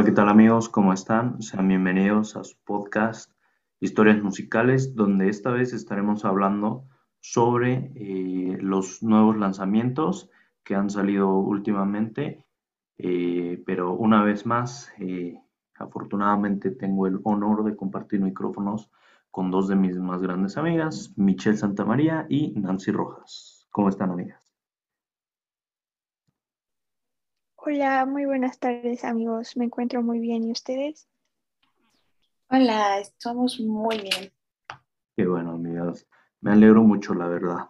Hola, ¿qué tal amigos? ¿Cómo están? Sean bienvenidos a su podcast Historias Musicales, donde esta vez estaremos hablando sobre eh, los nuevos lanzamientos que han salido últimamente. Eh, pero una vez más, eh, afortunadamente tengo el honor de compartir micrófonos con dos de mis más grandes amigas, Michelle Santamaría y Nancy Rojas. ¿Cómo están, amigas? Hola, muy buenas tardes amigos, me encuentro muy bien, ¿y ustedes? Hola, estamos muy bien. Qué bueno, amigas, me alegro mucho, la verdad.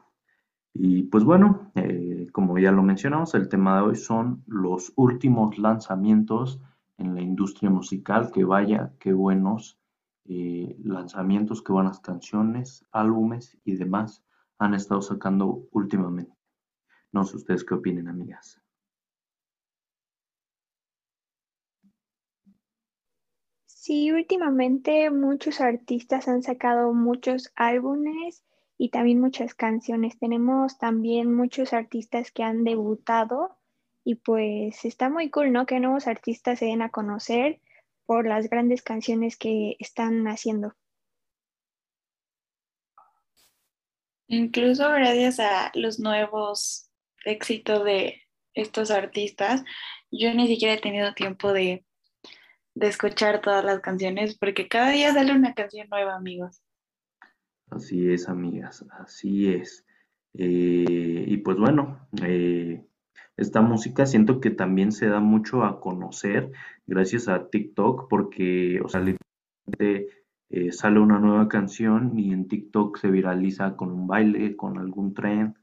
Y pues bueno, eh, como ya lo mencionamos, el tema de hoy son los últimos lanzamientos en la industria musical, que vaya, qué buenos eh, lanzamientos, qué buenas canciones, álbumes y demás han estado sacando últimamente. No sé ustedes qué opinen, amigas. Sí, últimamente muchos artistas han sacado muchos álbumes y también muchas canciones. Tenemos también muchos artistas que han debutado y pues está muy cool, ¿no? Que nuevos artistas se den a conocer por las grandes canciones que están haciendo. Incluso gracias a los nuevos éxitos de estos artistas, yo ni siquiera he tenido tiempo de de escuchar todas las canciones, porque cada día sale una canción nueva, amigos. Así es, amigas, así es. Eh, y pues bueno, eh, esta música siento que también se da mucho a conocer gracias a TikTok, porque, o sea, literalmente eh, sale una nueva canción y en TikTok se viraliza con un baile, con algún trend,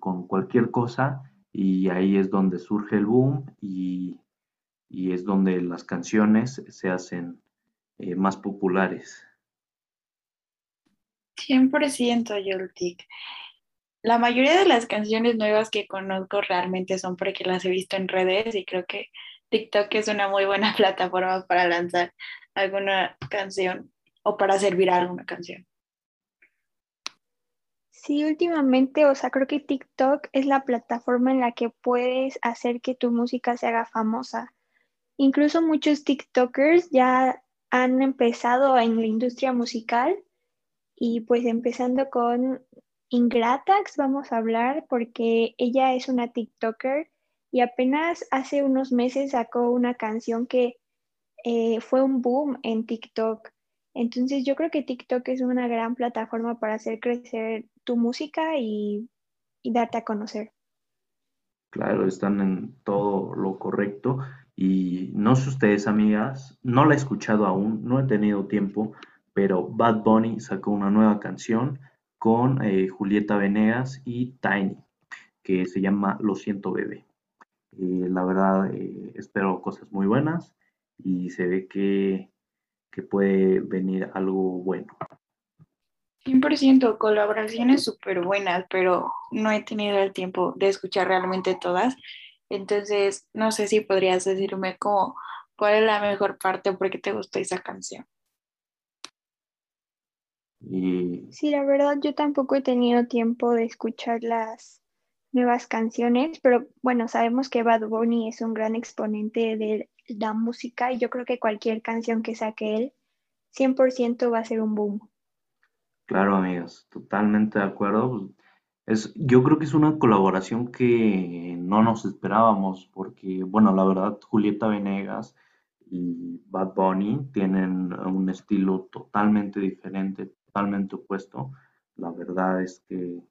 con cualquier cosa, y ahí es donde surge el boom y y es donde las canciones se hacen eh, más populares. 100% Yoltik. La mayoría de las canciones nuevas que conozco realmente son porque las he visto en redes y creo que TikTok es una muy buena plataforma para lanzar alguna canción o para servir alguna canción. Sí, últimamente, o sea, creo que TikTok es la plataforma en la que puedes hacer que tu música se haga famosa. Incluso muchos TikTokers ya han empezado en la industria musical y pues empezando con Ingratax vamos a hablar porque ella es una TikToker y apenas hace unos meses sacó una canción que eh, fue un boom en TikTok. Entonces yo creo que TikTok es una gran plataforma para hacer crecer tu música y, y darte a conocer. Claro, están en todo lo correcto. Y no sé ustedes, amigas, no la he escuchado aún, no he tenido tiempo, pero Bad Bunny sacó una nueva canción con eh, Julieta Venegas y Tiny, que se llama Lo siento, bebé. Eh, la verdad, eh, espero cosas muy buenas y se ve que, que puede venir algo bueno. 100% colaboraciones súper buenas, pero no he tenido el tiempo de escuchar realmente todas. Entonces, no sé si podrías decirme cómo, cuál es la mejor parte o por qué te gustó esa canción. Sí, la verdad, yo tampoco he tenido tiempo de escuchar las nuevas canciones, pero bueno, sabemos que Bad Bunny es un gran exponente de la música y yo creo que cualquier canción que saque él, 100% va a ser un boom. Claro, amigos, totalmente de acuerdo yo creo que es una colaboración que no nos esperábamos, porque, bueno, la verdad, Julieta Venegas y Bad Bunny tienen un estilo totalmente diferente, totalmente opuesto. La verdad es que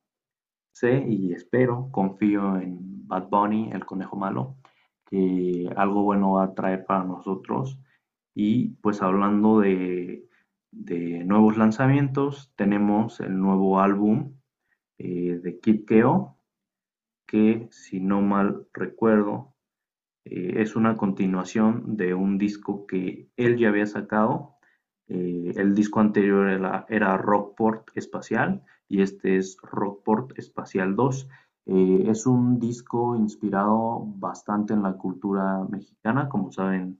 sé y espero, confío en Bad Bunny, el conejo malo, que algo bueno va a traer para nosotros. Y pues hablando de, de nuevos lanzamientos, tenemos el nuevo álbum eh, de Kid Keo, que si no mal recuerdo, eh, es una continuación de un disco que él ya había sacado. Eh, el disco anterior era, era, Rockport Espacial y este es Rockport Espacial 2. es un disco inspirado bastante en la cultura mexicana, como saben,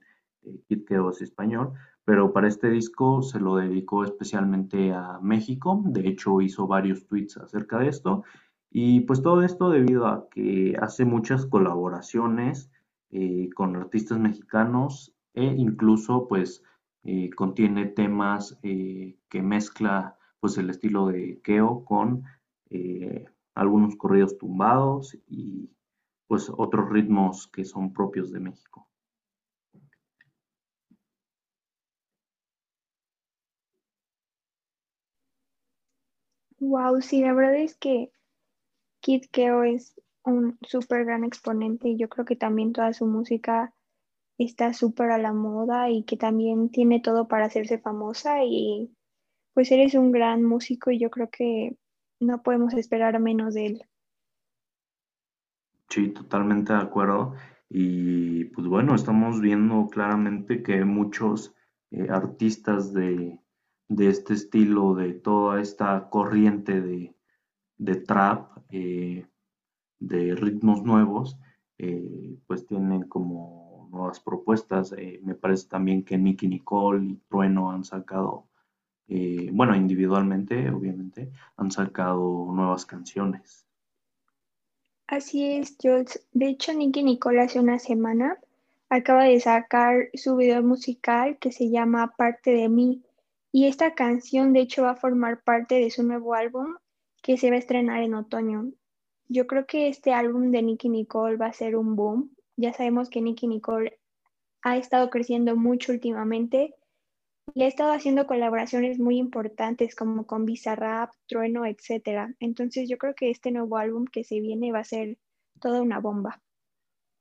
Kid Keo es español, pero para este disco se lo dedicó especialmente a México, de hecho hizo varios tweets acerca de esto, y pues todo esto debido a que hace muchas colaboraciones eh, con artistas mexicanos e incluso pues eh, contiene temas eh, que mezcla pues el estilo de Keo con algunos corridos tumbados y pues otros ritmos que son propios de México. Wow, sí, la verdad es que Kid Keo es un súper gran exponente y yo creo que también toda su música está súper a la moda y que también tiene todo para hacerse famosa y pues eres un gran músico y yo creo que no podemos esperar menos de él. Sí, totalmente de acuerdo. Y pues bueno, estamos viendo claramente que muchos eh, artistas de, este estilo, de toda esta corriente de, trap, eh, de ritmos nuevos, eh, pues tienen como nuevas propuestas. me parece también que Nicky Nicole y Trueno han sacado, bueno, individualmente, obviamente, han sacado nuevas canciones. Así es, Jules. De hecho, Nicky Nicole hace una semana acaba de sacar su video musical que se llama Parte de mí. Y esta canción, de hecho, va a formar parte de su nuevo álbum que se va a estrenar en otoño. Yo creo que este álbum de Nicky Nicole va a ser un boom. Ya sabemos que Nicky Nicole ha estado creciendo mucho últimamente le he estado haciendo colaboraciones muy importantes como con Bizarrap, Trueno, etc. Entonces yo creo que este nuevo álbum que se viene va a ser toda una bomba.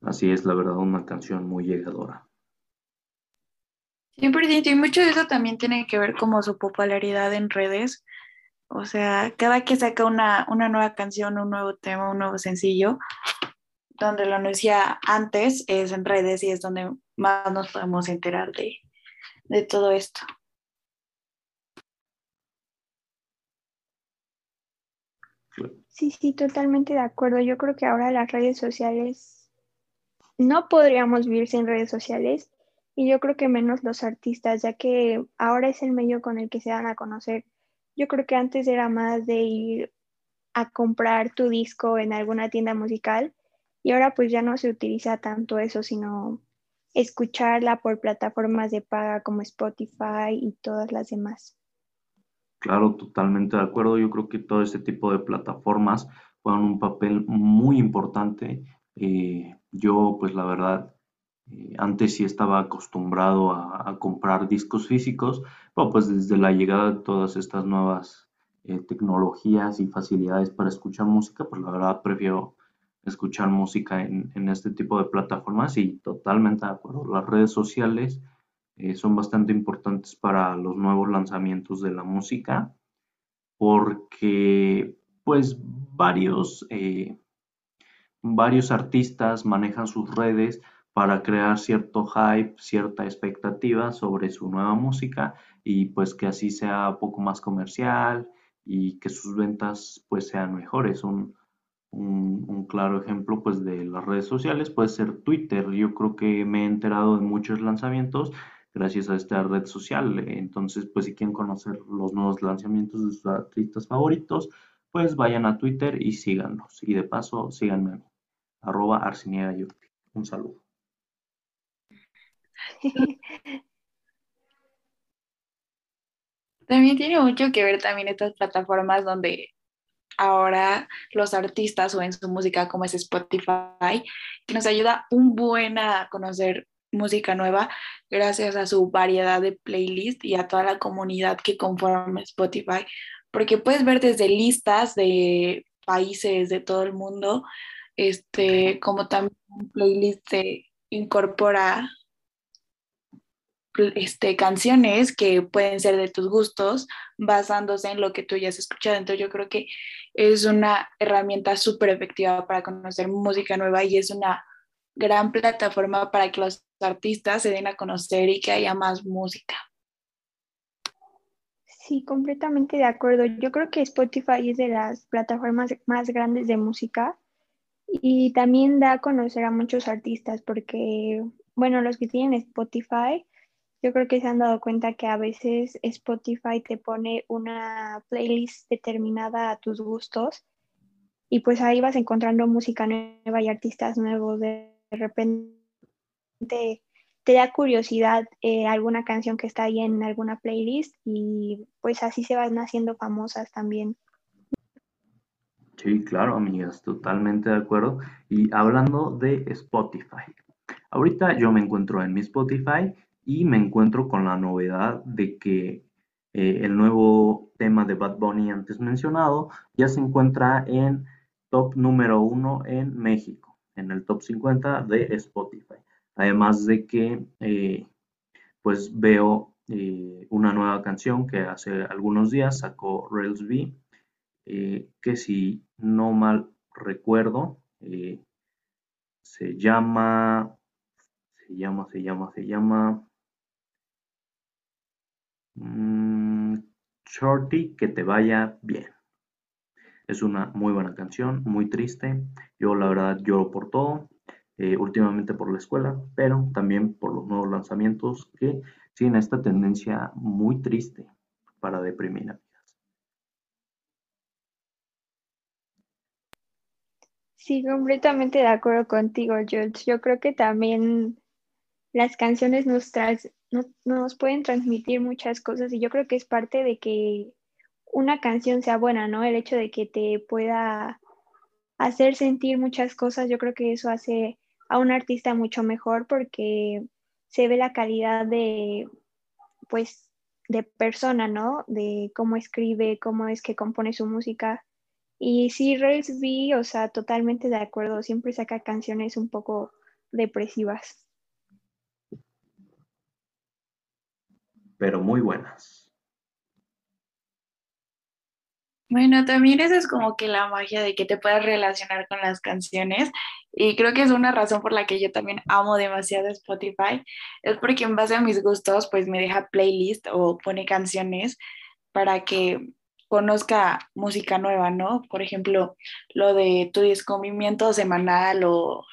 Así es, la verdad, una canción muy llegadora. 100% y mucho de eso también tiene que ver como su popularidad en redes. O sea, cada que saca una, una nueva canción, un nuevo tema, un nuevo sencillo, donde lo anuncia antes es en redes y es donde más nos podemos enterar de, de todo esto. Sí, sí, totalmente de acuerdo. Yo creo que ahora las redes sociales no podríamos vivir sin redes sociales y yo creo que menos los artistas, ya que ahora es el medio con el que se dan a conocer. Yo creo que antes era más de ir a comprar tu disco en alguna tienda musical y ahora pues ya no se utiliza tanto eso, sino escucharla por plataformas de paga como Spotify y todas las demás. Claro, totalmente de acuerdo. Yo creo que todo este tipo de plataformas juegan un papel muy importante. Eh, yo, pues la verdad, eh, antes sí estaba acostumbrado a, comprar discos físicos, pero pues desde la llegada de todas estas nuevas eh, tecnologías y facilidades para escuchar música, pues la verdad prefiero escuchar música en, este tipo de plataformas y totalmente de acuerdo. Las redes sociales eh, son bastante importantes para los nuevos lanzamientos de la música porque pues varios, varios artistas manejan sus redes para crear cierto hype, cierta expectativa sobre su nueva música y pues que así sea poco más comercial y que sus ventas pues sean mejores. Un, claro ejemplo pues de las redes sociales puede ser Twitter. Yo creo que me he enterado de muchos lanzamientos gracias a esta red social. Entonces, pues si quieren conocer los nuevos lanzamientos de sus artistas favoritos, pues vayan a Twitter y síganlos. Y de paso, síganme a mí, arroba Un saludo. También tiene mucho que ver también estas plataformas donde ahora los artistas o en su música como es Spotify, que nos ayuda un buen a conocer música nueva gracias a su variedad de playlists y a toda la comunidad que conforma Spotify, porque puedes ver desde listas de países de todo el mundo, este, como también un playlist se incorpora este, canciones que pueden ser de tus gustos basándose en lo que tú ya has escuchado. Entonces yo creo que es una herramienta súper efectiva para conocer música nueva y es una gran plataforma para que los artistas se den a conocer y que haya más música. Sí, completamente de acuerdo. Yo creo que Spotify es de las plataformas más grandes de música y también da a conocer a muchos artistas porque, bueno, los que tienen Spotify yo creo que se han dado cuenta que a veces Spotify te pone una playlist determinada a tus gustos y pues ahí vas encontrando música nueva y artistas nuevos. De repente te da curiosidad eh, alguna canción que está ahí en alguna playlist y pues así se van haciendo famosas también. Sí, claro, amigas, totalmente de acuerdo. Y hablando de Spotify, ahorita yo me encuentro en mi Spotify y me encuentro con la novedad de que eh, el nuevo tema de Bad Bunny antes mencionado ya se encuentra en top número uno en México, en el top 50 de Spotify. Además de que eh, pues veo eh, una nueva canción que hace algunos días sacó Rails B, que si no mal recuerdo, se llama, se llama, se llama, se llama mm, Shorty, que te vaya bien. Es una muy buena canción, muy triste. Yo la verdad lloro por todo. Eh, últimamente por la escuela, pero también por los nuevos lanzamientos que siguen esta tendencia muy triste para deprimir amigas. Sí, completamente de acuerdo contigo, George. Yo creo que también las canciones nos, nos pueden transmitir muchas cosas y yo creo que es parte de que una canción sea buena, ¿no? El hecho de que te pueda hacer sentir muchas cosas, yo creo que eso hace a un artista mucho mejor porque se ve la calidad de, pues, de persona, ¿no? De cómo escribe, cómo es que compone su música. Y sí, Rails B, o sea, totalmente de acuerdo, siempre saca canciones un poco depresivas. Pero muy buenas. Bueno, también eso es como que la magia de que te puedas relacionar con las canciones y creo que es una razón por la que yo también amo demasiado Spotify, es porque en base a mis gustos pues me deja playlist o pone canciones para que conozca música nueva, ¿no? Por ejemplo, lo de tu descubrimiento semanal o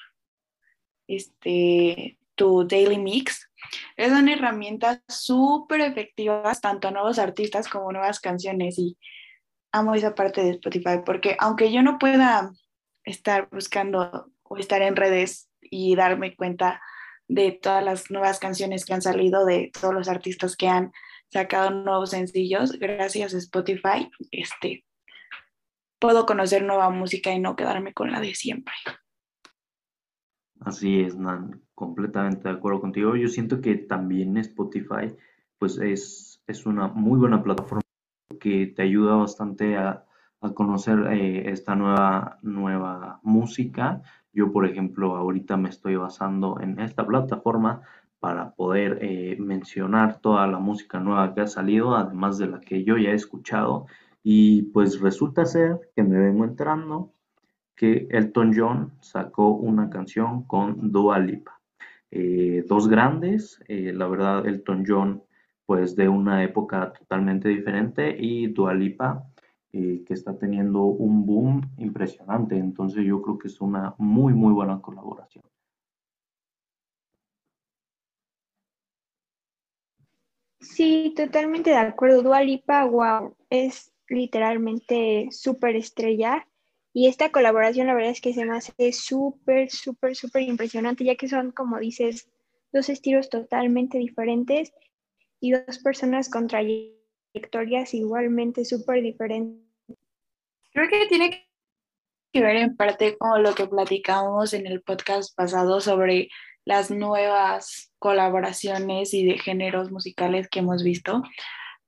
este, tu daily mix. Son herramientas súper efectivas tanto a nuevos artistas como nuevas canciones y amo esa parte de Spotify porque aunque yo no pueda estar buscando o estar en redes y darme cuenta de todas las nuevas canciones que han salido, de todos los artistas que han sacado nuevos sencillos, gracias a Spotify, este, puedo conocer nueva música y no quedarme con la de siempre. Así es, Nan, completamente de acuerdo contigo. Yo siento que también Spotify, pues es, es una muy buena plataforma que te ayuda bastante a, conocer eh, esta nueva, nueva música. Yo, por ejemplo, ahorita me estoy basando en esta plataforma para poder eh, mencionar toda la música nueva que ha salido, además de la que yo ya he escuchado. Y pues resulta ser que me vengo enterando que Elton John sacó una canción con Dua Lipa. Eh, dos grandes, la verdad Elton John pues de una época totalmente diferente y Dualipa eh, que está teniendo un boom impresionante. Entonces yo creo que es una muy, muy buena colaboración. Sí, totalmente de acuerdo. Dualipa, wow, es literalmente súper estrella. Y esta colaboración, la verdad es que se me hace súper, súper, súper impresionante, ya que son, como dices, dos estilos totalmente diferentes y dos personas con trayectorias igualmente súper diferentes. Creo que tiene que ver en parte con lo que platicamos en el podcast pasado sobre las nuevas colaboraciones y de géneros musicales que hemos visto.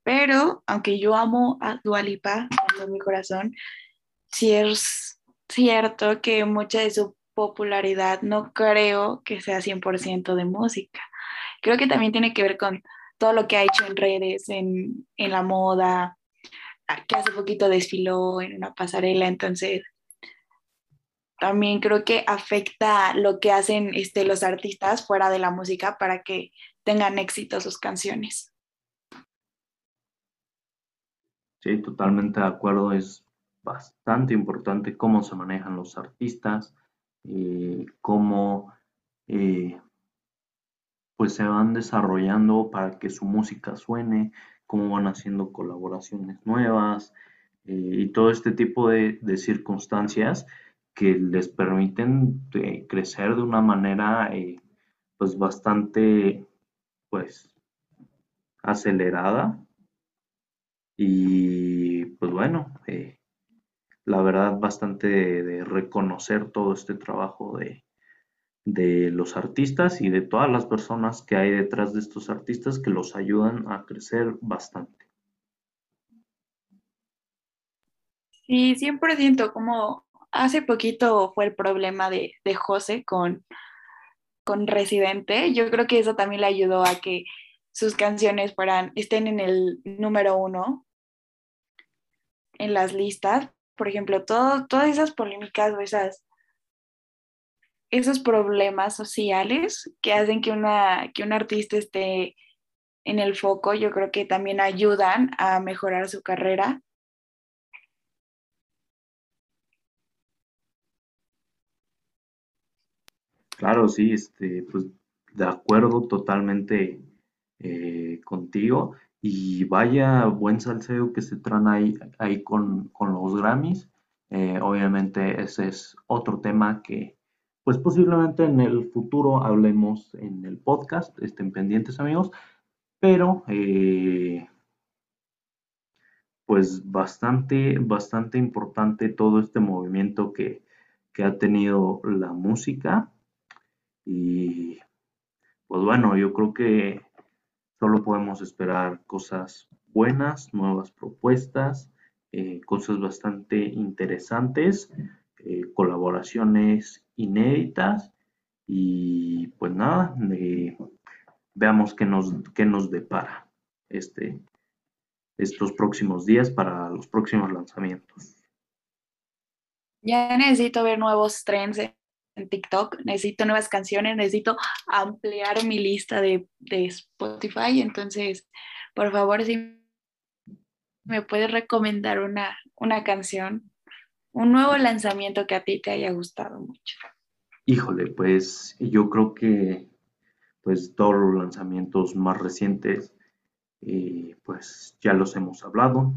Pero aunque yo amo a Dualipa con mi corazón, sí es cierto que mucha de su popularidad no creo que sea 100% de música. Creo que también tiene que ver con todo lo que ha hecho en redes, en, la moda, que hace poquito desfiló en una pasarela, entonces también creo que afecta lo que hacen este, los artistas fuera de la música para que tengan éxito sus canciones. Sí, totalmente de acuerdo. Es bastante importante cómo se manejan los artistas, eh, cómo eh, pues se van desarrollando para que su música suene, cómo van haciendo colaboraciones nuevas eh, y todo este tipo de, circunstancias que les permiten crecer de una manera pues bastante pues acelerada. Y pues bueno, la verdad bastante de, reconocer todo este trabajo de, de los artistas y de todas las personas que hay detrás de estos artistas que los ayudan a crecer bastante. Sí, 100%, como hace poquito fue el problema de, de José con, con Residente, yo creo que eso también le ayudó a que sus canciones fueran, estén en el número uno en las listas. Por ejemplo, todas esas polémicas o esas, esos problemas sociales que hacen que, una, que un artista esté en el foco, yo creo que también ayudan a mejorar su carrera Claro, sí, este, pues de acuerdo totalmente eh, contigo. Y vaya buen salseo que se traen ahí, ahí con, los Grammys. Eh, obviamente ese es otro tema que pues posiblemente en el futuro hablemos en el podcast, estén pendientes amigos, pero eh, pues bastante, bastante importante todo este movimiento que, que ha tenido la música y pues bueno, yo creo que solo podemos esperar cosas buenas, nuevas propuestas, eh, cosas bastante interesantes, eh, colaboraciones inéditas y pues nada, veamos qué nos, qué nos depara este, estos próximos días para los próximos lanzamientos. Ya necesito ver nuevos trends en TikTok, necesito nuevas canciones, necesito ampliar mi lista de, Spotify. Entonces, por favor, si me puedes recomendar una, una canción, un nuevo lanzamiento que a ti te haya gustado mucho. Híjole, pues yo creo que pues todos los lanzamientos más recientes eh, pues ya los hemos hablado,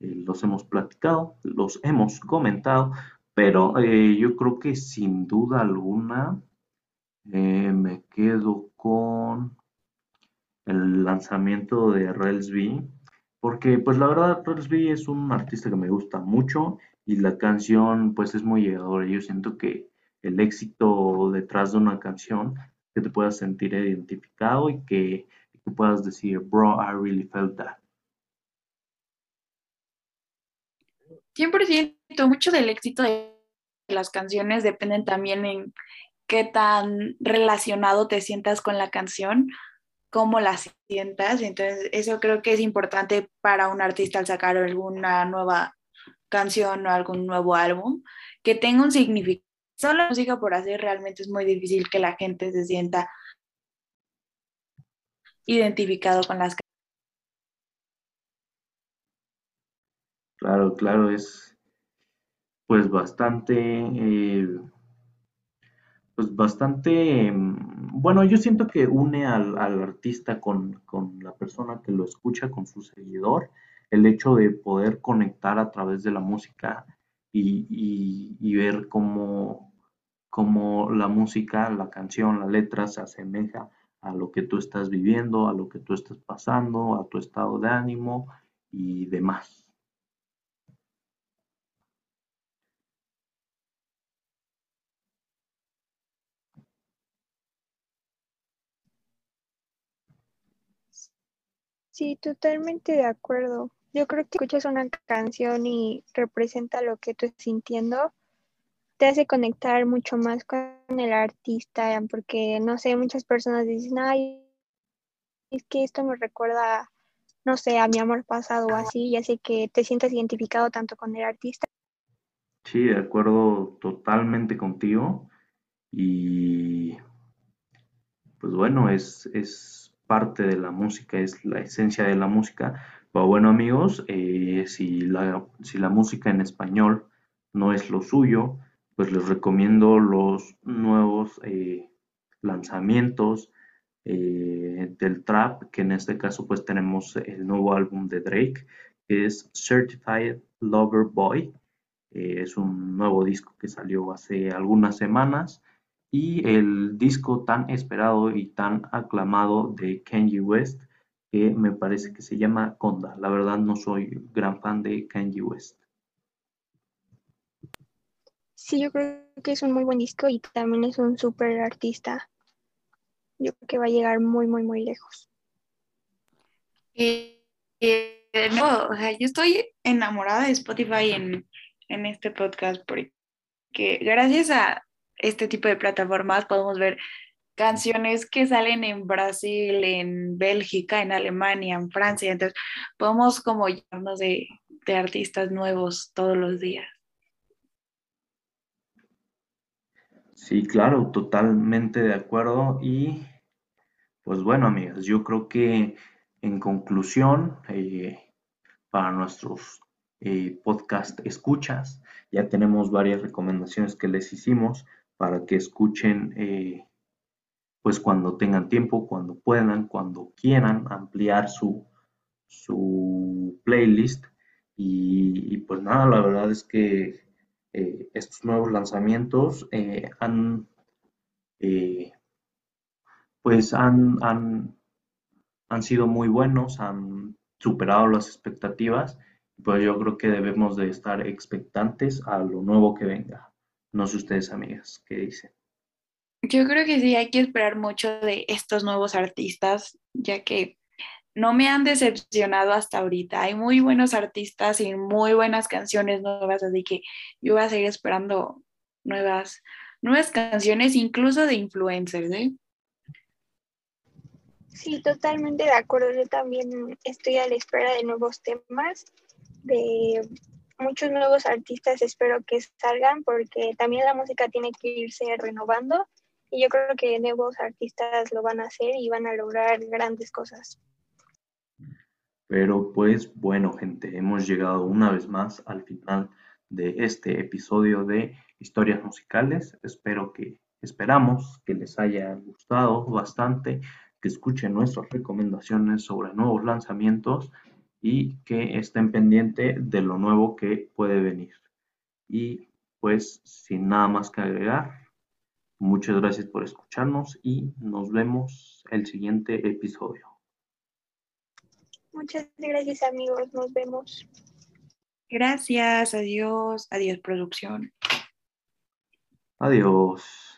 eh, los hemos platicado, los hemos comentado, pero eh, yo creo que sin duda alguna eh, me quedo con el lanzamiento de B, porque pues la verdad B es un artista que me gusta mucho y la canción pues es muy llegadora. Yo siento que el éxito detrás de una canción que te puedas sentir identificado y que, que puedas decir, bro, I really felt that. 100%, mucho del éxito de las canciones dependen también en qué tan relacionado te sientas con la canción, cómo la sientas. Entonces, eso creo que es importante para un artista al sacar alguna nueva canción o algún nuevo álbum, que tenga un significado. Solo música por hacer realmente es muy difícil que la gente se sienta identificado con las canciones. Claro, claro, es pues bastante, eh, pues bastante, mm, bueno, yo siento que une al, artista con, la persona que lo escucha, con su seguidor, el hecho de poder conectar a través de la música y, ver cómo, cómo la música, la canción, la letra se asemeja a lo que tú estás viviendo, a lo que tú estás pasando, a tu estado de ánimo y demás. Sí, totalmente de acuerdo. Yo creo que escuchas una canción y representa lo que tú estás sintiendo, te hace conectar mucho más con el artista, porque no sé, muchas personas dicen, ay, es que esto me recuerda, no sé, a mi amor pasado o así, y hace que te sientas identificado tanto con el artista. Sí, de acuerdo totalmente contigo. Y pues bueno, es, es parte de la música, es la esencia de la música. Pero bueno amigos, eh, si, la, si la música en español no es lo suyo, pues les recomiendo los nuevos eh, lanzamientos eh, del trap, que en este caso pues tenemos el nuevo álbum de Drake, que es Certified Lover Boy. es un nuevo disco que salió hace algunas semanas y el disco tan esperado y tan aclamado de Kanye West, que me parece que se llama Conda. La verdad no soy gran fan de Kanye West. Sí, yo creo que es un muy buen disco y también es un súper artista. Yo creo que va a llegar muy, muy, muy lejos. Eh, eh, no, o sea, yo estoy enamorada de Spotify en, en este podcast porque gracias a este tipo de plataformas podemos ver canciones que salen en Brasil, en Bélgica, en Alemania, en Francia. Entonces, podemos como llenarnos de, de artistas nuevos todos los días. Sí, claro, totalmente de acuerdo. Y pues bueno, amigas, yo creo que en conclusión, eh, para nuestros eh, podcast escuchas, ya tenemos varias recomendaciones que les hicimos para que escuchen eh, pues cuando tengan tiempo, cuando puedan, cuando quieran ampliar su, su playlist. Y, pues nada, la verdad es que eh, estos nuevos lanzamientos eh, han pues han, han, han sido muy buenos, han superado las expectativas, pues yo creo que debemos de estar expectantes a lo nuevo que venga. No sé ustedes, amigas, ¿qué dicen? Yo creo que sí, hay que esperar mucho de estos nuevos artistas, ya que no me han decepcionado hasta ahorita. Hay muy buenos artistas y muy buenas canciones nuevas, así que yo voy a seguir esperando nuevas, nuevas canciones, incluso de influencers, ¿eh? Sí, totalmente de acuerdo. Yo también estoy a la espera de nuevos temas, de muchos nuevos artistas espero que salgan porque también la música tiene que irse renovando y yo creo que nuevos artistas lo van a hacer y van a lograr grandes cosas. Pero pues bueno, gente, hemos llegado una vez más al final de este episodio de Historias Musicales. Espero que, esperamos que les haya gustado bastante, que escuchen nuestras recomendaciones sobre nuevos lanzamientos y que estén pendientes de lo nuevo que puede venir. Y pues sin nada más que agregar, muchas gracias por escucharnos y nos vemos el siguiente episodio. Muchas gracias amigos, nos vemos. Gracias, adiós, adiós producción. Adiós.